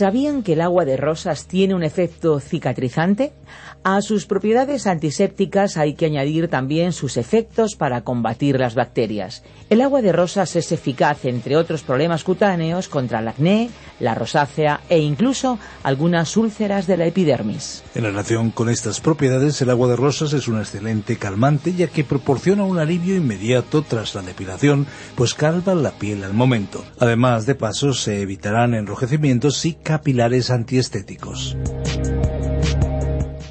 ¿Sabían que el agua de rosas tiene un efecto cicatrizante? A sus propiedades antisépticas hay que añadir también sus efectos para combatir las bacterias. El agua de rosas es eficaz, entre otros problemas cutáneos, contra el acné, la rosácea e incluso algunas úlceras de la epidermis. En relación con estas propiedades, el agua de rosas es un excelente calmante ya que proporciona un alivio inmediato tras la depilación, pues calva la piel al momento. Además de paso, se evitarán enrojecimientos y capilares antiestéticos.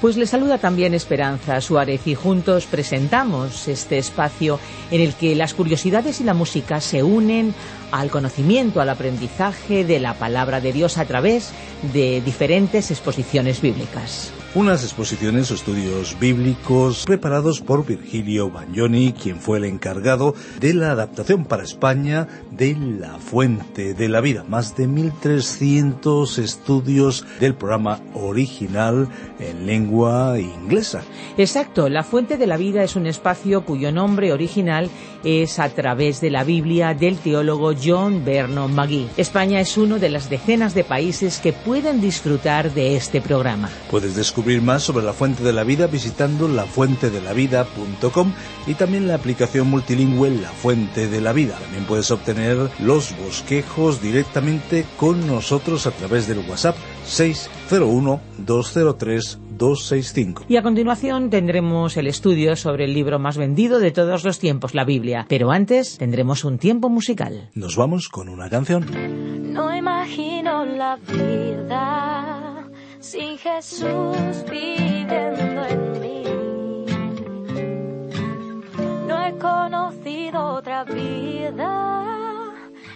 Pues le saluda también Esperanza Suárez y juntos presentamos este espacio en el que las curiosidades y la música se unen al conocimiento, al aprendizaje de la palabra de Dios a través de diferentes exposiciones bíblicas. Unas exposiciones o estudios bíblicos preparados por Virgilio Bagnoni, quien fue el encargado de la adaptación para España de La Fuente de la Vida. Más de 1.300 estudios del programa original en lengua inglesa. Exacto, La Fuente de la Vida es un espacio cuyo nombre original es a través de la Biblia del teólogo John Vernon McGee. España es uno de las decenas de países que pueden disfrutar de este programa. Puedes descubrir más sobre la Fuente de la Vida visitando lafuentedelavida.com y también la aplicación multilingüe La Fuente de la Vida. También puedes obtener los bosquejos directamente con nosotros a través del WhatsApp 601 203 265. Y a continuación tendremos el estudio sobre el libro más vendido de todos los tiempos, la Biblia. Pero antes tendremos un tiempo musical. Nos vamos con una canción. No imagino la vida sin Jesús viviendo en mí. No he conocido otra vida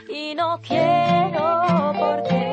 y no quiero porque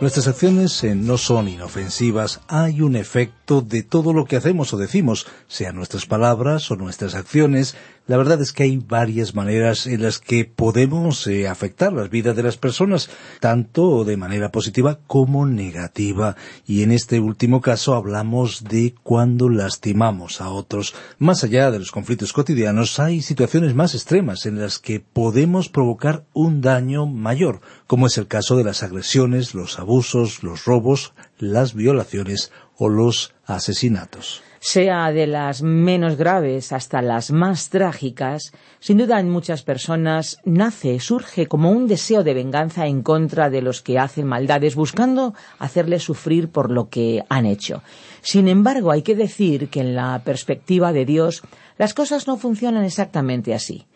Nuestras acciones eh, no son inofensivas, hay un efecto de todo lo que hacemos o decimos, sean nuestras palabras o nuestras acciones. La verdad es que hay varias maneras en las que podemos eh, afectar las vidas de las personas, tanto de manera positiva como negativa. Y en este último caso hablamos de cuando lastimamos a otros. Más allá de los conflictos cotidianos, hay situaciones más extremas en las que podemos provocar un daño mayor, como es el caso de las agresiones, los abusos, los robos, las violaciones o los asesinatos. Sea de las menos graves hasta las más trágicas, sin duda en muchas personas nace, surge como un deseo de venganza en contra de los que hacen maldades, buscando hacerles sufrir por lo que han hecho. Sin embargo, hay que decir que en la perspectiva de Dios, las cosas no funcionan exactamente así.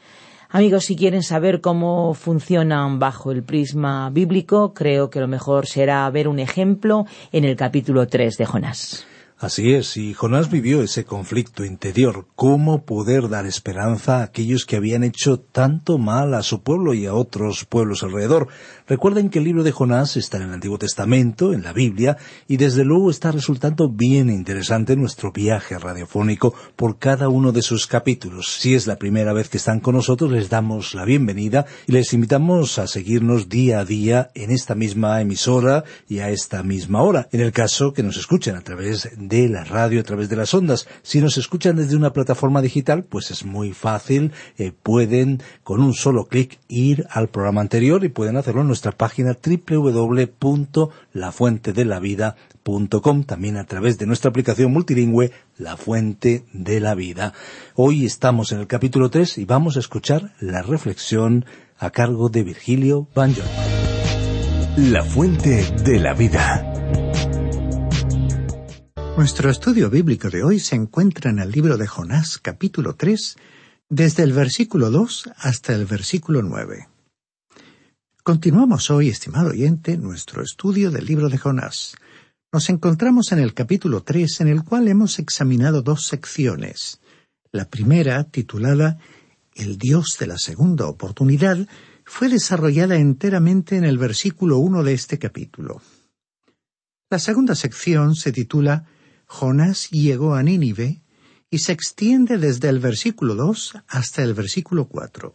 Amigos, si quieren saber cómo funcionan bajo el prisma bíblico, creo que lo mejor será ver un ejemplo en el capítulo 3 de Jonás. Así es, y Jonás vivió ese conflicto interior, cómo poder dar esperanza a aquellos que habían hecho tanto mal a su pueblo y a otros pueblos alrededor. Recuerden que el libro de Jonás está en el Antiguo Testamento, en la Biblia, y desde luego está resultando bien interesante nuestro viaje radiofónico por cada uno de sus capítulos. Si es la primera vez que están con nosotros, les damos la bienvenida y les invitamos a seguirnos día a día en esta misma emisora y a esta misma hora, en el caso que nos escuchen a través de la radio, a través de las ondas. Si nos escuchan desde una plataforma digital, pues es muy fácil, eh, pueden con un solo clic ir al programa anterior y pueden hacerlo en nuestra página www.lafuentedelavida.com, también a través de nuestra aplicación multilingüe La Fuente de la Vida. Hoy estamos en el capítulo 3 y vamos a escuchar la reflexión a cargo de Virgilio Banjo. La fuente de la vida. Nuestro estudio bíblico de hoy se encuentra en el libro de Jonás, capítulo 3, desde el versículo 2 hasta el versículo 9. Continuamos hoy, estimado oyente, nuestro estudio del libro de Jonás. Nos encontramos en el capítulo 3, en el cual hemos examinado dos secciones. La primera, titulada El Dios de la segunda oportunidad, fue desarrollada enteramente en el versículo 1 de este capítulo. La segunda sección se titula Jonás llegó a Nínive y se extiende desde el versículo 2 hasta el versículo 4.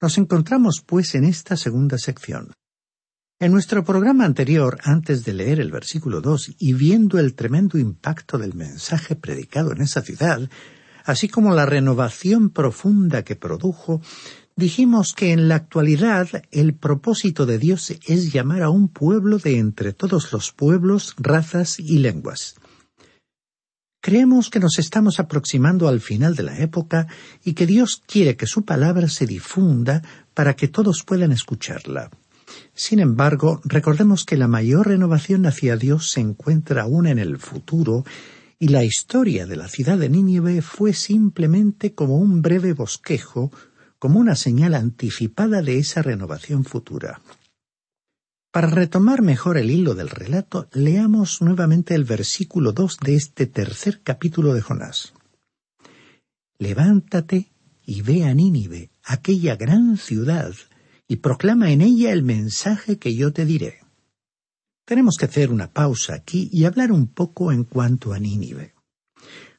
Nos encontramos, pues, en esta segunda sección. En nuestro programa anterior, antes de leer el versículo 2 y viendo el tremendo impacto del mensaje predicado en esa ciudad, así como la renovación profunda que produjo, dijimos que en la actualidad el propósito de Dios es llamar a un pueblo de entre todos los pueblos, razas y lenguas. Creemos que nos estamos aproximando al final de la época y que Dios quiere que su palabra se difunda para que todos puedan escucharla. Sin embargo, recordemos que la mayor renovación hacia Dios se encuentra aún en el futuro y la historia de la ciudad de Nínive fue simplemente como un breve bosquejo, como una señal anticipada de esa renovación futura. Para retomar mejor el hilo del relato, leamos nuevamente el versículo 2 de este tercer capítulo de Jonás. Levántate y ve a Nínive, aquella gran ciudad, y proclama en ella el mensaje que yo te diré. Tenemos que hacer una pausa aquí y hablar un poco en cuanto a Nínive.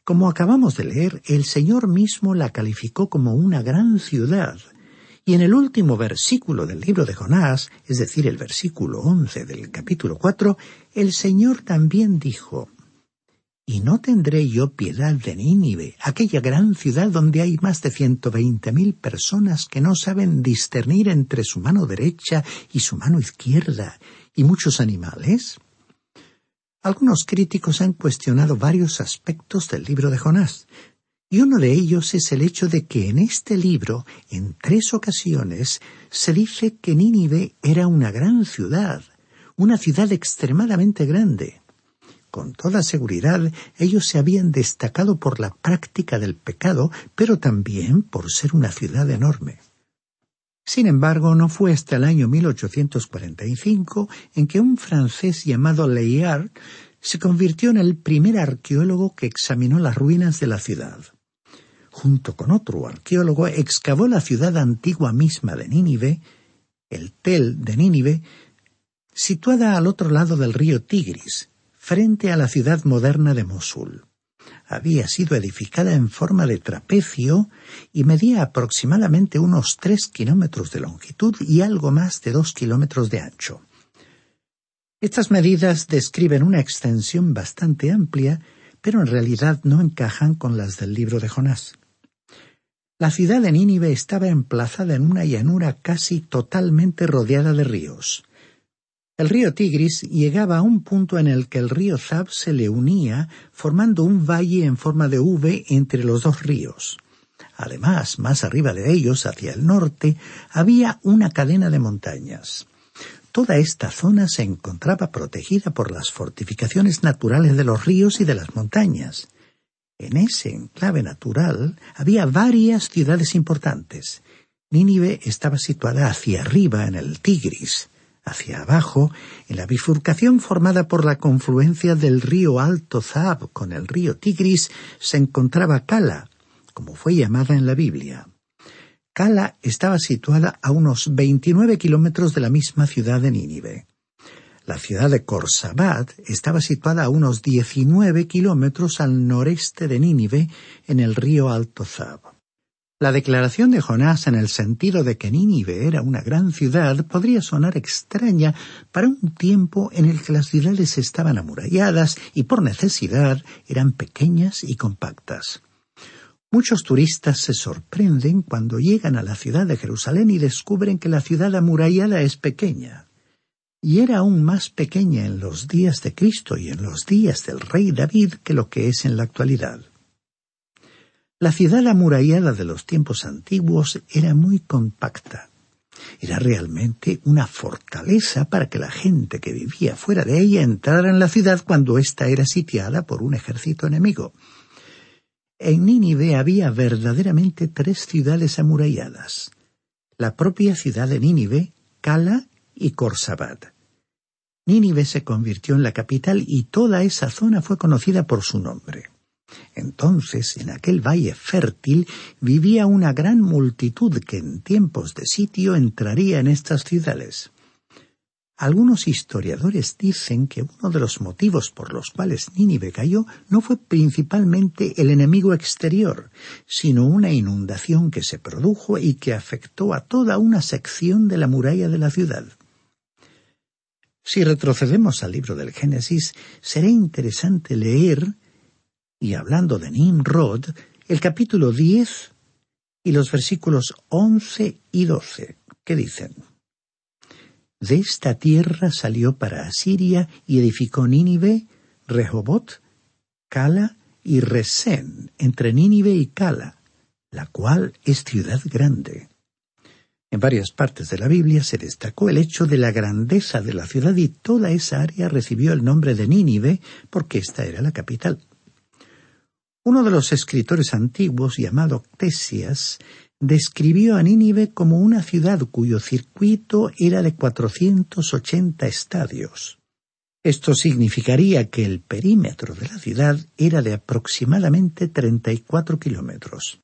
Como acabamos de leer, el Señor mismo la calificó como una gran ciudad, y en el último versículo del libro de Jonás, es decir, el versículo once del capítulo cuatro, el Señor también dijo ¿Y no tendré yo piedad de Nínive, aquella gran ciudad donde hay más de ciento veinte mil personas que no saben discernir entre su mano derecha y su mano izquierda, y muchos animales? Algunos críticos han cuestionado varios aspectos del libro de Jonás, y uno de ellos es el hecho de que en este libro, en tres ocasiones, se dice que Nínive era una gran ciudad, una ciudad extremadamente grande. Con toda seguridad, ellos se habían destacado por la práctica del pecado, pero también por ser una ciudad enorme. Sin embargo, no fue hasta el año 1845 en que un francés llamado Layard se convirtió en el primer arqueólogo que examinó las ruinas de la ciudad. Junto con otro arqueólogo, excavó la ciudad antigua misma de Nínive, el Tel de Nínive, situada al otro lado del río Tigris, frente a la ciudad moderna de Mosul. Había sido edificada en forma de trapecio y medía aproximadamente unos tres kilómetros de longitud y algo más de dos kilómetros de ancho. Estas medidas describen una extensión bastante amplia, pero en realidad no encajan con las del libro de Jonás. La ciudad de Nínive estaba emplazada en una llanura casi totalmente rodeada de ríos. El río Tigris llegaba a un punto en el que el río Zab se le unía, formando un valle en forma de V entre los dos ríos. Además, más arriba de ellos, hacia el norte, había una cadena de montañas. Toda esta zona se encontraba protegida por las fortificaciones naturales de los ríos y de las montañas. En ese enclave natural había varias ciudades importantes. Nínive estaba situada hacia arriba en el Tigris, hacia abajo, en la bifurcación formada por la confluencia del río Alto Zab con el río Tigris, se encontraba Cala, como fue llamada en la Biblia. Cala estaba situada a unos 29 kilómetros de la misma ciudad de Nínive. La ciudad de Khorsabad estaba situada a unos 19 kilómetros al noreste de Nínive, en el río Alto Zab. La declaración de Jonás en el sentido de que Nínive era una gran ciudad podría sonar extraña para un tiempo en el que las ciudades estaban amuralladas y por necesidad eran pequeñas y compactas. Muchos turistas se sorprenden cuando llegan a la ciudad de Jerusalén y descubren que la ciudad amurallada es pequeña y era aún más pequeña en los días de Cristo y en los días del rey David que lo que es en la actualidad. La ciudad amurallada de los tiempos antiguos era muy compacta. Era realmente una fortaleza para que la gente que vivía fuera de ella entrara en la ciudad cuando ésta era sitiada por un ejército enemigo. En Nínive había verdaderamente tres ciudades amuralladas. La propia ciudad de Nínive, Cala y Khorsabad. Nínive se convirtió en la capital y toda esa zona fue conocida por su nombre. Entonces, en aquel valle fértil vivía una gran multitud que en tiempos de sitio entraría en estas ciudades. Algunos historiadores dicen que uno de los motivos por los cuales Nínive cayó no fue principalmente el enemigo exterior, sino una inundación que se produjo y que afectó a toda una sección de la muralla de la ciudad. Si retrocedemos al libro del Génesis, será interesante leer, y hablando de Nimrod, el capítulo 10 y los versículos 11 y 12, que dicen, De esta tierra salió para Asiria y edificó Nínive, Rehobot, Cala y Resén, entre Nínive y Cala, la cual es ciudad grande. En varias partes de la Biblia se destacó el hecho de la grandeza de la ciudad y toda esa área recibió el nombre de Nínive porque esta era la capital. Uno de los escritores antiguos, llamado Ctesias, describió a Nínive como una ciudad cuyo circuito era de 480 estadios. Esto significaría que el perímetro de la ciudad era de aproximadamente 34 kilómetros.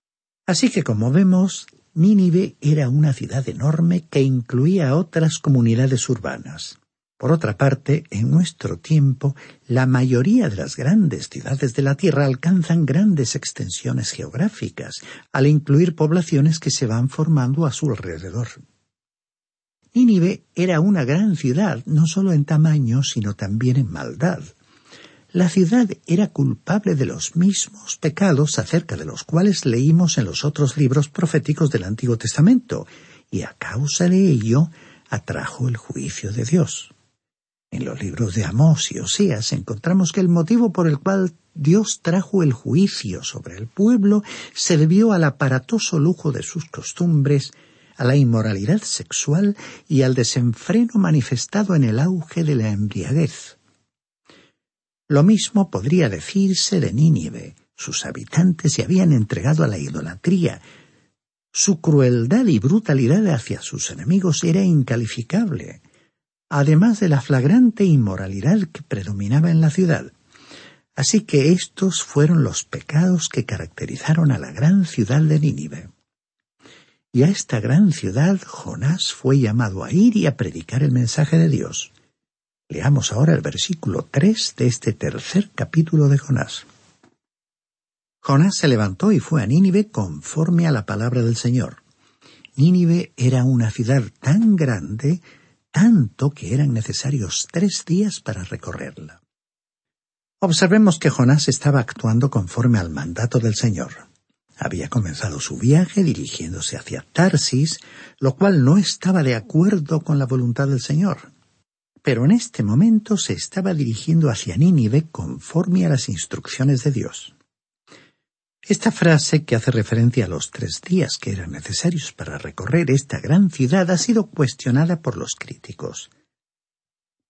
Así que, como vemos, Nínive era una ciudad enorme que incluía otras comunidades urbanas. Por otra parte, en nuestro tiempo, la mayoría de las grandes ciudades de la Tierra alcanzan grandes extensiones geográficas, al incluir poblaciones que se van formando a su alrededor. Nínive era una gran ciudad, no solo en tamaño, sino también en maldad. La ciudad era culpable de los mismos pecados acerca de los cuales leímos en los otros libros proféticos del Antiguo Testamento, y a causa de ello atrajo el juicio de Dios. En los libros de Amós y Oseas encontramos que el motivo por el cual Dios trajo el juicio sobre el pueblo se debió al aparatoso lujo de sus costumbres, a la inmoralidad sexual y al desenfreno manifestado en el auge de la embriaguez. Lo mismo podría decirse de Nínive. Sus habitantes se habían entregado a la idolatría. Su crueldad y brutalidad hacia sus enemigos era incalificable, además de la flagrante inmoralidad que predominaba en la ciudad. Así que estos fueron los pecados que caracterizaron a la gran ciudad de Nínive. Y a esta gran ciudad Jonás fue llamado a ir y a predicar el mensaje de Dios. Leamos ahora el versículo 3 de este tercer capítulo de Jonás. Jonás se levantó y fue a Nínive conforme a la palabra del Señor. Nínive era una ciudad tan grande, tanto que eran necesarios tres días para recorrerla. Observemos que Jonás estaba actuando conforme al mandato del Señor. Había comenzado su viaje dirigiéndose hacia Tarsis, lo cual no estaba de acuerdo con la voluntad del Señor. Pero en este momento se estaba dirigiendo hacia Nínive conforme a las instrucciones de Dios. Esta frase, que hace referencia a los tres días que eran necesarios para recorrer esta gran ciudad, ha sido cuestionada por los críticos.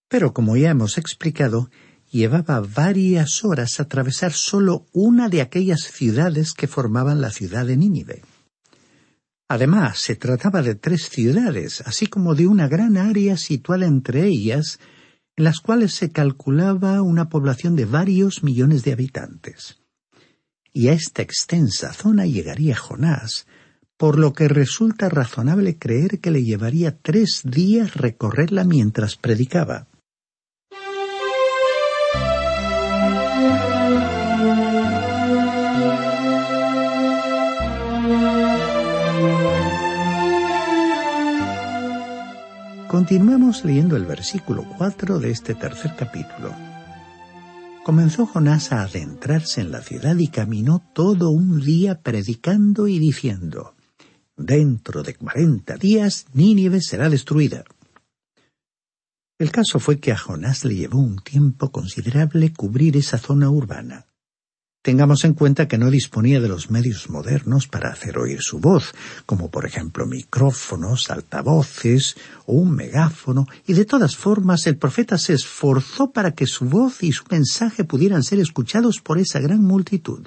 Pero como ya hemos explicado, llevaba varias horas atravesar solo una de aquellas ciudades que formaban la ciudad de Nínive. Además, se trataba de tres ciudades, así como de una gran área situada entre ellas, en las cuales se calculaba una población de varios millones de habitantes y a esta extensa zona llegaría Jonás, por lo que resulta razonable creer que le llevaría tres días recorrerla mientras predicaba. Continuemos leyendo el versículo 4 de este tercer capítulo. Comenzó Jonás a adentrarse en la ciudad y caminó todo un día predicando y diciendo, Dentro de cuarenta días Nínive será destruida. El caso fue que a Jonás le llevó un tiempo considerable cubrir esa zona urbana. Tengamos en cuenta que no disponía de los medios modernos para hacer oír su voz, como por ejemplo micrófonos, altavoces o un megáfono, y de todas formas el profeta se esforzó para que su voz y su mensaje pudieran ser escuchados por esa gran multitud.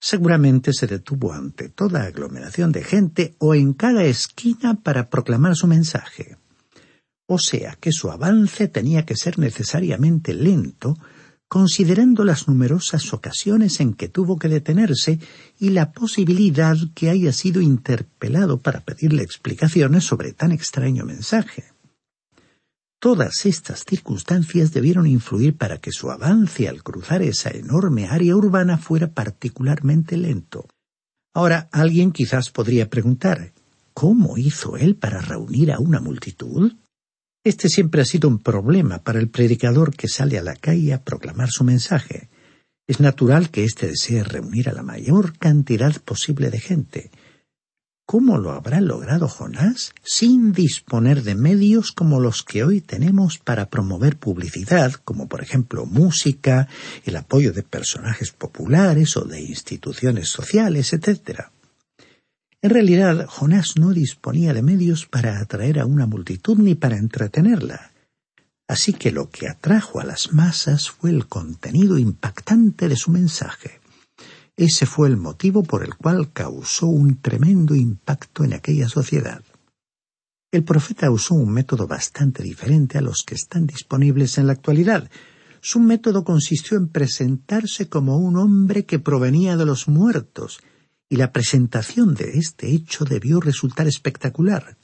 Seguramente se detuvo ante toda aglomeración de gente o en cada esquina para proclamar su mensaje. O sea que su avance tenía que ser necesariamente lento, considerando las numerosas ocasiones en que tuvo que detenerse y la posibilidad que haya sido interpelado para pedirle explicaciones sobre tan extraño mensaje. Todas estas circunstancias debieron influir para que su avance al cruzar esa enorme área urbana fuera particularmente lento. Ahora alguien quizás podría preguntar ¿Cómo hizo él para reunir a una multitud? Este siempre ha sido un problema para el predicador que sale a la calle a proclamar su mensaje. Es natural que éste desee reunir a la mayor cantidad posible de gente. ¿Cómo lo habrá logrado Jonás sin disponer de medios como los que hoy tenemos para promover publicidad, como por ejemplo música, el apoyo de personajes populares o de instituciones sociales, etcétera? En realidad, Jonás no disponía de medios para atraer a una multitud ni para entretenerla. Así que lo que atrajo a las masas fue el contenido impactante de su mensaje. Ese fue el motivo por el cual causó un tremendo impacto en aquella sociedad. El profeta usó un método bastante diferente a los que están disponibles en la actualidad. Su método consistió en presentarse como un hombre que provenía de los muertos, y la presentación de este hecho debió resultar espectacular.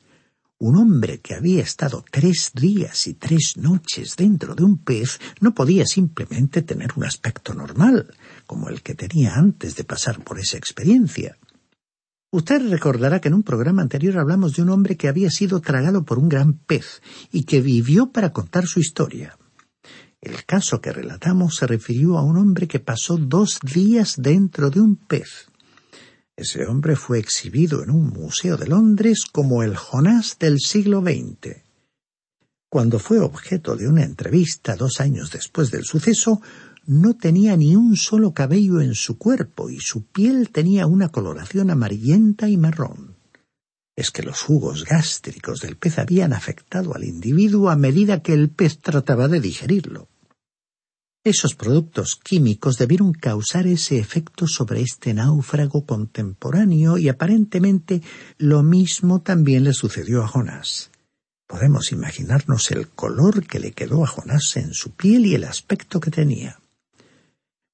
Un hombre que había estado tres días y tres noches dentro de un pez no podía simplemente tener un aspecto normal, como el que tenía antes de pasar por esa experiencia. Usted recordará que en un programa anterior hablamos de un hombre que había sido tragado por un gran pez y que vivió para contar su historia. El caso que relatamos se refirió a un hombre que pasó dos días dentro de un pez. Ese hombre fue exhibido en un museo de Londres como el Jonás del siglo XX. Cuando fue objeto de una entrevista dos años después del suceso, no tenía ni un solo cabello en su cuerpo y su piel tenía una coloración amarillenta y marrón. Es que los jugos gástricos del pez habían afectado al individuo a medida que el pez trataba de digerirlo. Esos productos químicos debieron causar ese efecto sobre este náufrago contemporáneo y aparentemente lo mismo también le sucedió a Jonás. Podemos imaginarnos el color que le quedó a Jonás en su piel y el aspecto que tenía.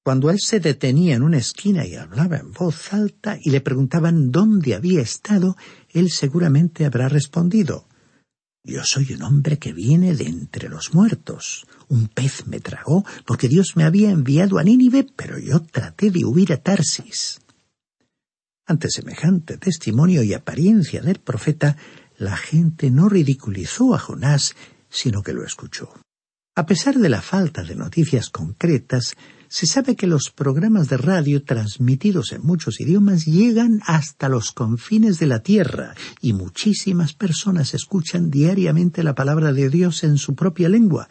Cuando él se detenía en una esquina y hablaba en voz alta y le preguntaban dónde había estado, él seguramente habrá respondido Yo soy un hombre que viene de entre los muertos. Un pez me tragó porque Dios me había enviado a Nínive, pero yo traté de huir a Tarsis. Ante semejante testimonio y apariencia del profeta, la gente no ridiculizó a Jonás, sino que lo escuchó. A pesar de la falta de noticias concretas, se sabe que los programas de radio transmitidos en muchos idiomas llegan hasta los confines de la Tierra y muchísimas personas escuchan diariamente la palabra de Dios en su propia lengua.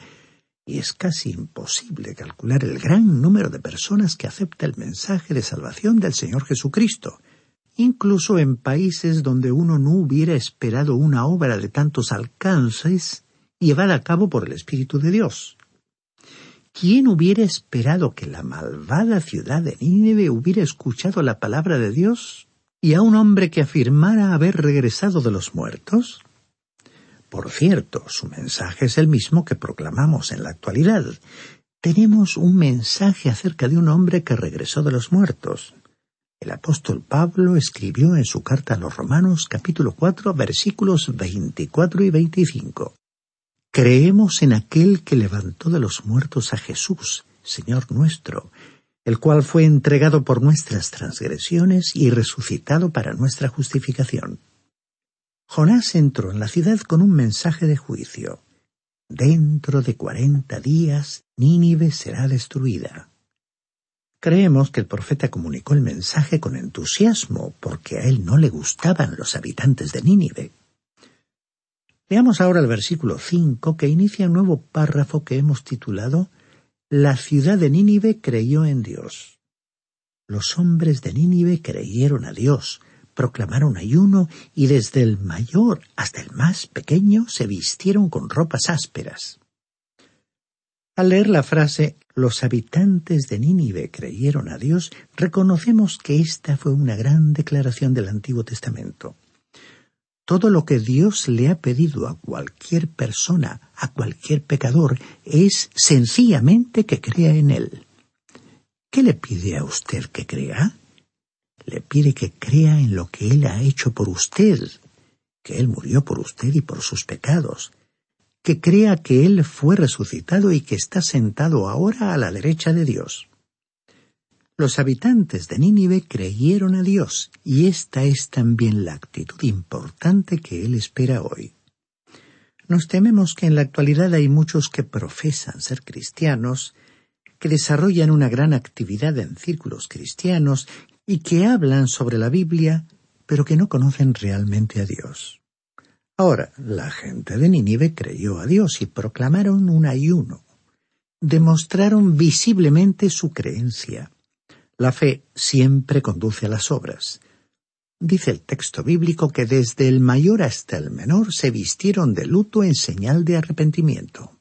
Y es casi imposible calcular el gran número de personas que acepta el mensaje de salvación del Señor Jesucristo incluso en países donde uno no hubiera esperado una obra de tantos alcances llevada a cabo por el Espíritu de Dios. ¿Quién hubiera esperado que la malvada ciudad de Nínive hubiera escuchado la palabra de Dios y a un hombre que afirmara haber regresado de los muertos? Por cierto, su mensaje es el mismo que proclamamos en la actualidad. Tenemos un mensaje acerca de un hombre que regresó de los muertos. El apóstol Pablo escribió en su carta a los Romanos capítulo 4 versículos 24 y 25. Creemos en aquel que levantó de los muertos a Jesús, Señor nuestro, el cual fue entregado por nuestras transgresiones y resucitado para nuestra justificación. Jonás entró en la ciudad con un mensaje de juicio. Dentro de cuarenta días Nínive será destruida. Creemos que el profeta comunicó el mensaje con entusiasmo porque a él no le gustaban los habitantes de Nínive. Leamos ahora el versículo 5 que inicia un nuevo párrafo que hemos titulado La ciudad de Nínive creyó en Dios. Los hombres de Nínive creyeron a Dios, proclamaron ayuno y desde el mayor hasta el más pequeño se vistieron con ropas ásperas. Al leer la frase los habitantes de Nínive creyeron a Dios, reconocemos que esta fue una gran declaración del Antiguo Testamento. Todo lo que Dios le ha pedido a cualquier persona, a cualquier pecador, es sencillamente que crea en Él. ¿Qué le pide a usted que crea? Le pide que crea en lo que Él ha hecho por usted, que Él murió por usted y por sus pecados, que crea que Él fue resucitado y que está sentado ahora a la derecha de Dios. Los habitantes de Nínive creyeron a Dios, y esta es también la actitud importante que Él espera hoy. Nos tememos que en la actualidad hay muchos que profesan ser cristianos, que desarrollan una gran actividad en círculos cristianos y que hablan sobre la Biblia, pero que no conocen realmente a Dios. Ahora, la gente de Nínive creyó a Dios y proclamaron un ayuno. Demostraron visiblemente su creencia. La fe siempre conduce a las obras. Dice el texto bíblico que desde el mayor hasta el menor se vistieron de luto en señal de arrepentimiento.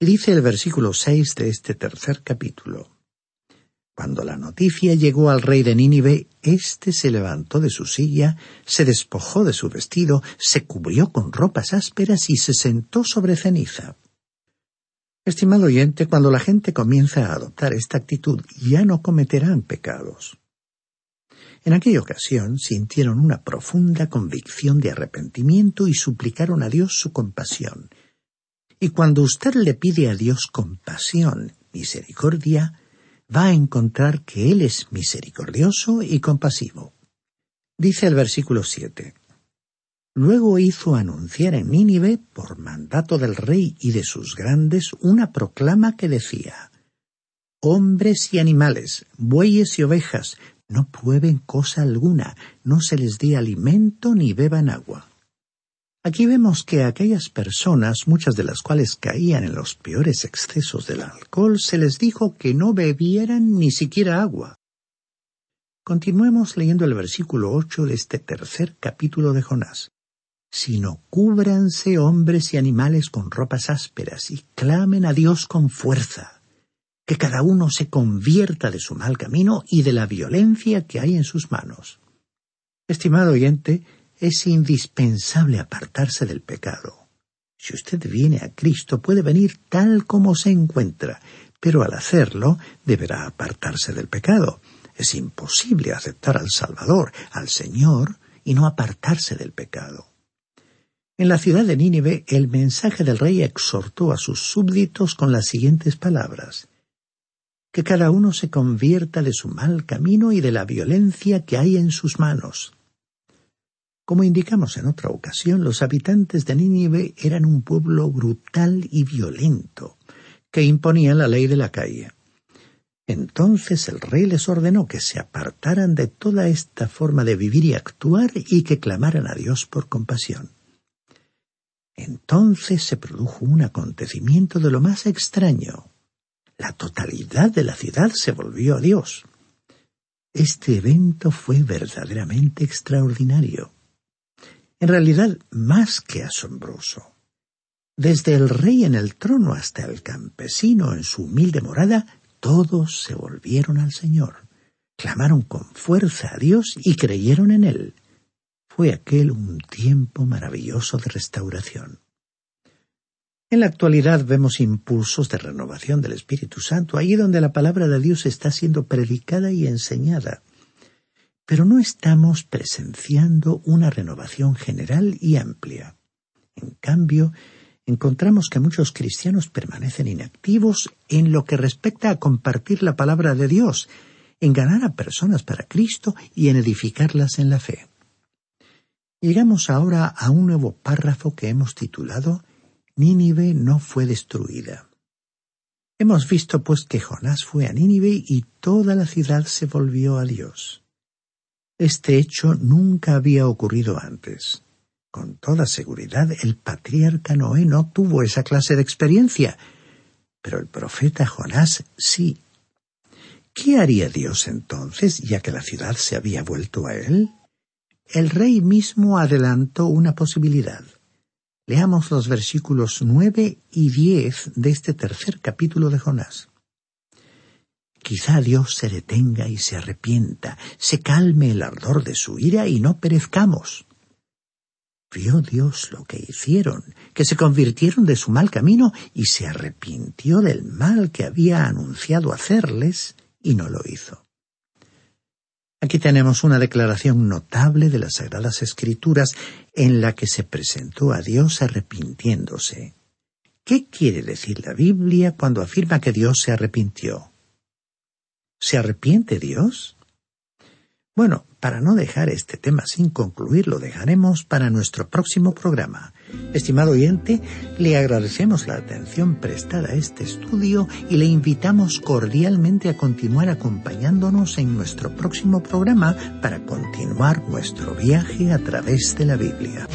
Dice el versículo seis de este tercer capítulo. Cuando la noticia llegó al rey de Nínive, éste se levantó de su silla, se despojó de su vestido, se cubrió con ropas ásperas y se sentó sobre ceniza. Estimado oyente, cuando la gente comienza a adoptar esta actitud, ya no cometerán pecados. En aquella ocasión sintieron una profunda convicción de arrepentimiento y suplicaron a Dios su compasión. Y cuando usted le pide a Dios compasión, misericordia, va a encontrar que Él es misericordioso y compasivo. Dice el versículo siete. Luego hizo anunciar en Nínive, por mandato del rey y de sus grandes, una proclama que decía Hombres y animales, bueyes y ovejas, no prueben cosa alguna, no se les dé alimento ni beban agua. Aquí vemos que aquellas personas, muchas de las cuales caían en los peores excesos del alcohol, se les dijo que no bebieran ni siquiera agua. Continuemos leyendo el versículo ocho de este tercer capítulo de Jonás. Sino cúbranse hombres y animales con ropas ásperas y clamen a Dios con fuerza, que cada uno se convierta de su mal camino y de la violencia que hay en sus manos. Estimado oyente, es indispensable apartarse del pecado. Si usted viene a Cristo puede venir tal como se encuentra, pero al hacerlo deberá apartarse del pecado. Es imposible aceptar al Salvador, al Señor, y no apartarse del pecado. En la ciudad de Nínive, el mensaje del rey exhortó a sus súbditos con las siguientes palabras que cada uno se convierta de su mal camino y de la violencia que hay en sus manos. Como indicamos en otra ocasión, los habitantes de Nínive eran un pueblo brutal y violento, que imponía la ley de la calle. Entonces el rey les ordenó que se apartaran de toda esta forma de vivir y actuar y que clamaran a Dios por compasión. Entonces se produjo un acontecimiento de lo más extraño. La totalidad de la ciudad se volvió a Dios. Este evento fue verdaderamente extraordinario. En realidad, más que asombroso. Desde el rey en el trono hasta el campesino en su humilde morada, todos se volvieron al Señor, clamaron con fuerza a Dios y creyeron en Él. Fue aquel un tiempo maravilloso de restauración. En la actualidad vemos impulsos de renovación del Espíritu Santo allí donde la palabra de Dios está siendo predicada y enseñada. Pero no estamos presenciando una renovación general y amplia. En cambio, encontramos que muchos cristianos permanecen inactivos en lo que respecta a compartir la palabra de Dios, en ganar a personas para Cristo y en edificarlas en la fe. Llegamos ahora a un nuevo párrafo que hemos titulado Nínive no fue destruida. Hemos visto pues que Jonás fue a Nínive y toda la ciudad se volvió a Dios. Este hecho nunca había ocurrido antes. Con toda seguridad el patriarca Noé no tuvo esa clase de experiencia, pero el profeta Jonás sí. ¿Qué haría Dios entonces, ya que la ciudad se había vuelto a él? El rey mismo adelantó una posibilidad. Leamos los versículos nueve y diez de este tercer capítulo de Jonás. Quizá Dios se detenga y se arrepienta, se calme el ardor de su ira y no perezcamos. Vio Dios lo que hicieron, que se convirtieron de su mal camino y se arrepintió del mal que había anunciado hacerles y no lo hizo. Aquí tenemos una declaración notable de las Sagradas Escrituras en la que se presentó a Dios arrepintiéndose. ¿Qué quiere decir la Biblia cuando afirma que Dios se arrepintió? ¿Se arrepiente Dios? Bueno, para no dejar este tema sin concluir, lo dejaremos para nuestro próximo programa. Estimado oyente, le agradecemos la atención prestada a este estudio y le invitamos cordialmente a continuar acompañándonos en nuestro próximo programa para continuar nuestro viaje a través de la Biblia.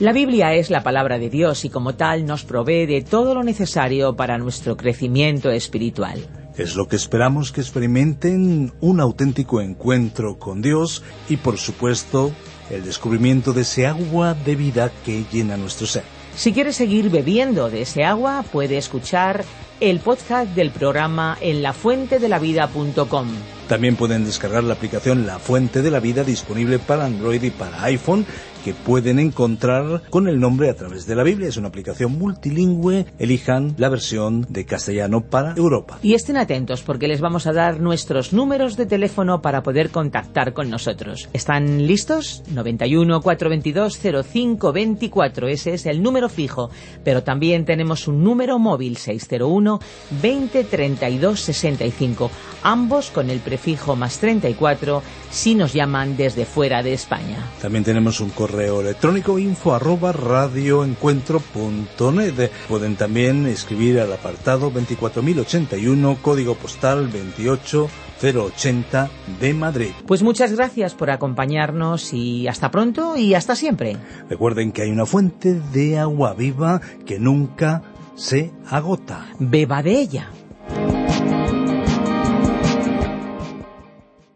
La Biblia es la palabra de Dios y como tal nos provee de todo lo necesario para nuestro crecimiento espiritual. Es lo que esperamos que experimenten un auténtico encuentro con Dios y por supuesto el descubrimiento de ese agua de vida que llena nuestro ser. Si quiere seguir bebiendo de ese agua, puede escuchar el podcast del programa en lafuentedelavida.com. También pueden descargar la aplicación La Fuente de la Vida disponible para Android y para iPhone que pueden encontrar con el nombre a través de la Biblia. Es una aplicación multilingüe. Elijan la versión de castellano para Europa. Y estén atentos porque les vamos a dar nuestros números de teléfono para poder contactar con nosotros. ¿Están listos? 91 422 0524. Ese es el número fijo. Pero también tenemos un número móvil 601 20 32 65. Ambos con el prefijo más 34 si nos llaman desde fuera de España. También tenemos un correo electrónico info arroba radioencuentro.net. Pueden también escribir al apartado 24081, código postal 28080 de Madrid. Pues muchas gracias por acompañarnos y hasta pronto y hasta siempre. Recuerden que hay una fuente de agua viva que nunca se agota. Beba de ella.